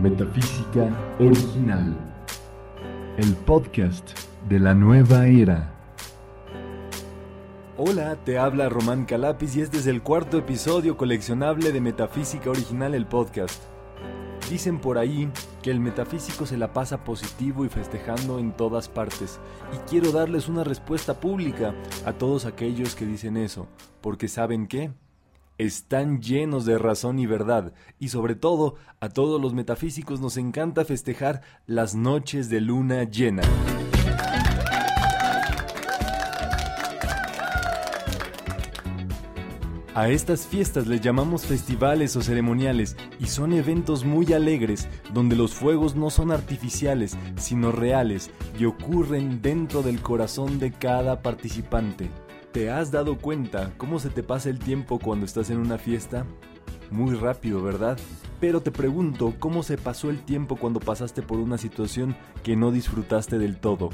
Metafísica Original. El podcast de la nueva era. Hola, te habla Román Calapis y este es el cuarto episodio coleccionable de Metafísica Original, el podcast. Dicen por ahí que el metafísico se la pasa positivo y festejando en todas partes, y quiero darles una respuesta pública a todos aquellos que dicen eso, porque ¿saben qué? Están llenos de razón y verdad, y sobre todo a todos los metafísicos nos encanta festejar las noches de luna llena. A estas fiestas les llamamos festivales o ceremoniales y son eventos muy alegres donde los fuegos no son artificiales sino reales y ocurren dentro del corazón de cada participante. ¿Te has dado cuenta cómo se te pasa el tiempo cuando estás en una fiesta? Muy rápido, ¿verdad? Pero te pregunto, ¿cómo se pasó el tiempo cuando pasaste por una situación que no disfrutaste del todo?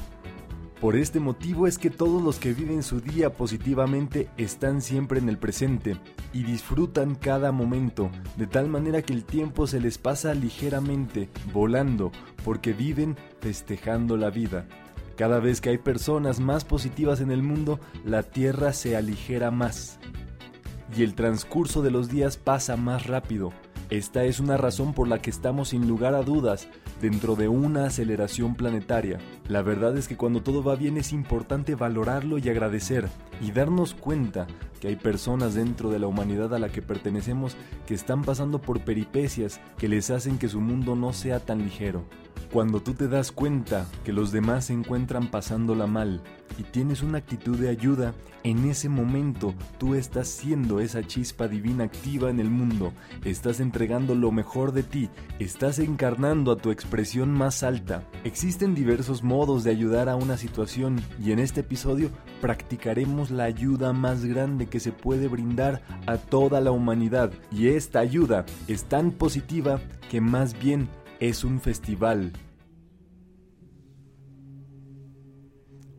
Por este motivo es que todos los que viven su día positivamente están siempre en el presente y disfrutan cada momento, de tal manera que el tiempo se les pasa ligeramente, volando, porque viven festejando la vida. Cada vez que hay personas más positivas en el mundo, la Tierra se aligera más. Y el transcurso de los días pasa más rápido, esta es una razón por la que estamos sin lugar a dudas dentro de una aceleración planetaria. La verdad es que cuando todo va bien es importante valorarlo y agradecer y darnos cuenta que hay personas dentro de la humanidad a la que pertenecemos que están pasando por peripecias que les hacen que su mundo no sea tan ligero. Cuando tú te das cuenta que los demás se encuentran pasándola mal y tienes una actitud de ayuda, en ese momento tú estás siendo esa chispa divina activa en el mundo, estás entregando lo mejor de ti, estás encarnando a tu expresión más alta. Existen diversos modos de ayudar a una situación y en este episodio practicaremos la ayuda más grande que se puede brindar a toda la humanidad. Y esta ayuda es tan positiva que más bien es un festival.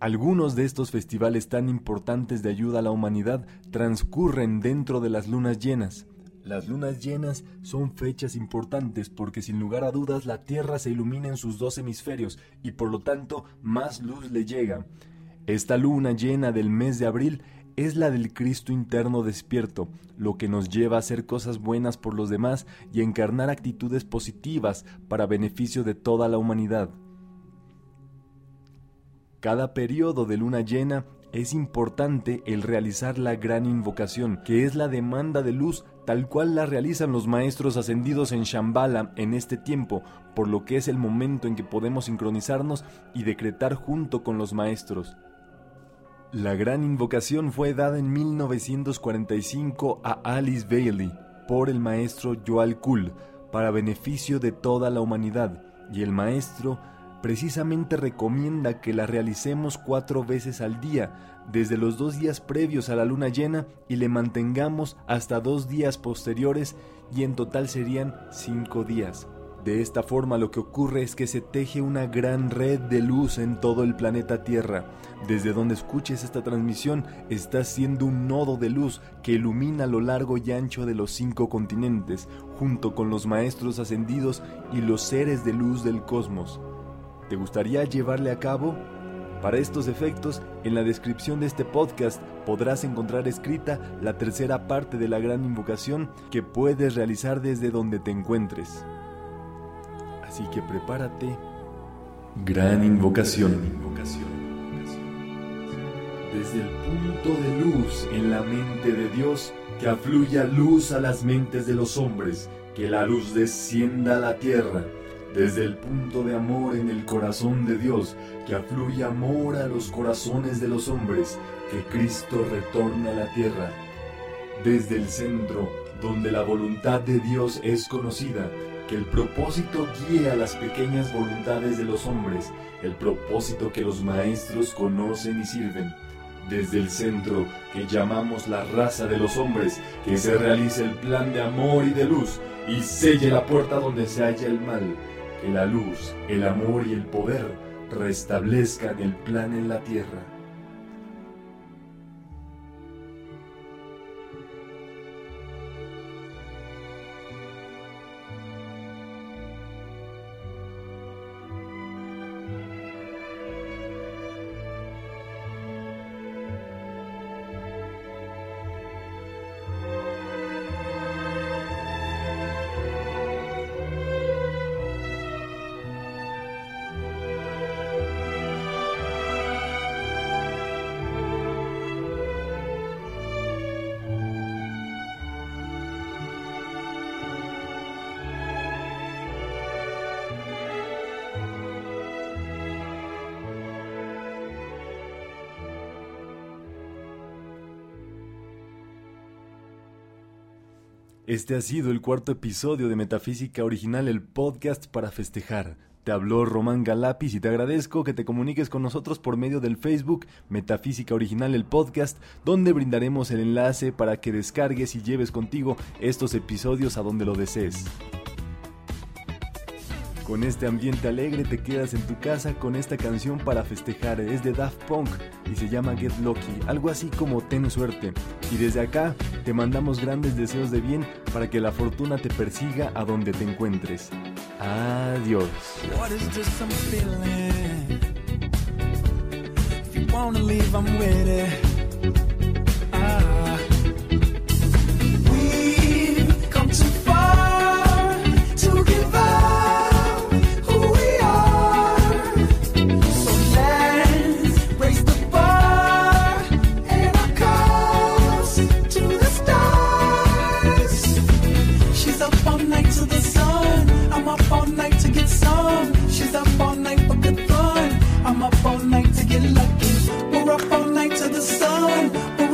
Algunos de estos festivales tan importantes de ayuda a la humanidad transcurren dentro de las lunas llenas. Las lunas llenas son fechas importantes porque sin lugar a dudas la Tierra se ilumina en sus dos hemisferios y por lo tanto más luz le llega. Esta luna llena del mes de abril es la del Cristo interno despierto, lo que nos lleva a hacer cosas buenas por los demás y a encarnar actitudes positivas para beneficio de toda la humanidad. Cada periodo de luna llena es importante el realizar la gran invocación, que es la demanda de luz tal cual la realizan los maestros ascendidos en Shambhala en este tiempo, por lo que es el momento en que podemos sincronizarnos y decretar junto con los maestros. La gran invocación fue dada en 1945 a Alice Bailey por el maestro Joal Kuhl para beneficio de toda la humanidad y el maestro precisamente recomienda que la realicemos cuatro veces al día, desde los dos días previos a la luna llena y le mantengamos hasta dos días posteriores y en total serían cinco días. De esta forma lo que ocurre es que se teje una gran red de luz en todo el planeta Tierra. Desde donde escuches esta transmisión está siendo un nodo de luz que ilumina lo largo y ancho de los cinco continentes, junto con los maestros ascendidos y los seres de luz del cosmos. ¿Te gustaría llevarle a cabo? Para estos efectos, en la descripción de este podcast podrás encontrar escrita la tercera parte de la gran invocación que puedes realizar desde donde te encuentres. Así que prepárate. Gran invocación. Desde el punto de luz en la mente de Dios, que afluya luz a las mentes de los hombres, que la luz descienda a la tierra. Desde el punto de amor en el corazón de Dios, que afluya amor a los corazones de los hombres, que Cristo retorne a la tierra. Desde el centro, donde la voluntad de Dios es conocida, que el propósito guíe a las pequeñas voluntades de los hombres, el propósito que los maestros conocen y sirven. Desde el centro que llamamos la raza de los hombres, que se realice el plan de amor y de luz y selle la puerta donde se halla el mal, que la luz, el amor y el poder restablezcan el plan en la tierra. Este ha sido el cuarto episodio de Metafísica Original, el podcast para festejar. Te habló Román Galapis y te agradezco que te comuniques con nosotros por medio del Facebook Metafísica Original, el podcast, donde brindaremos el enlace para que descargues y lleves contigo estos episodios a donde lo desees. Con este ambiente alegre te quedas en tu casa con esta canción para festejar. Es de Daft Punk y se llama Get Lucky, algo así como Ten Suerte. Y desde acá te mandamos grandes deseos de bien para que la fortuna te persiga a donde te encuentres. Adiós.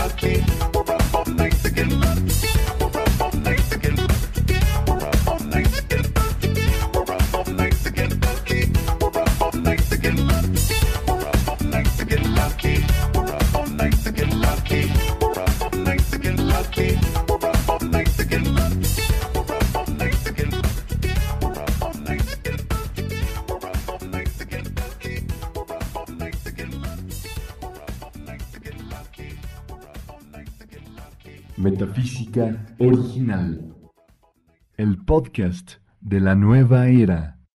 lucky. Metafísica Original, el podcast de la nueva era.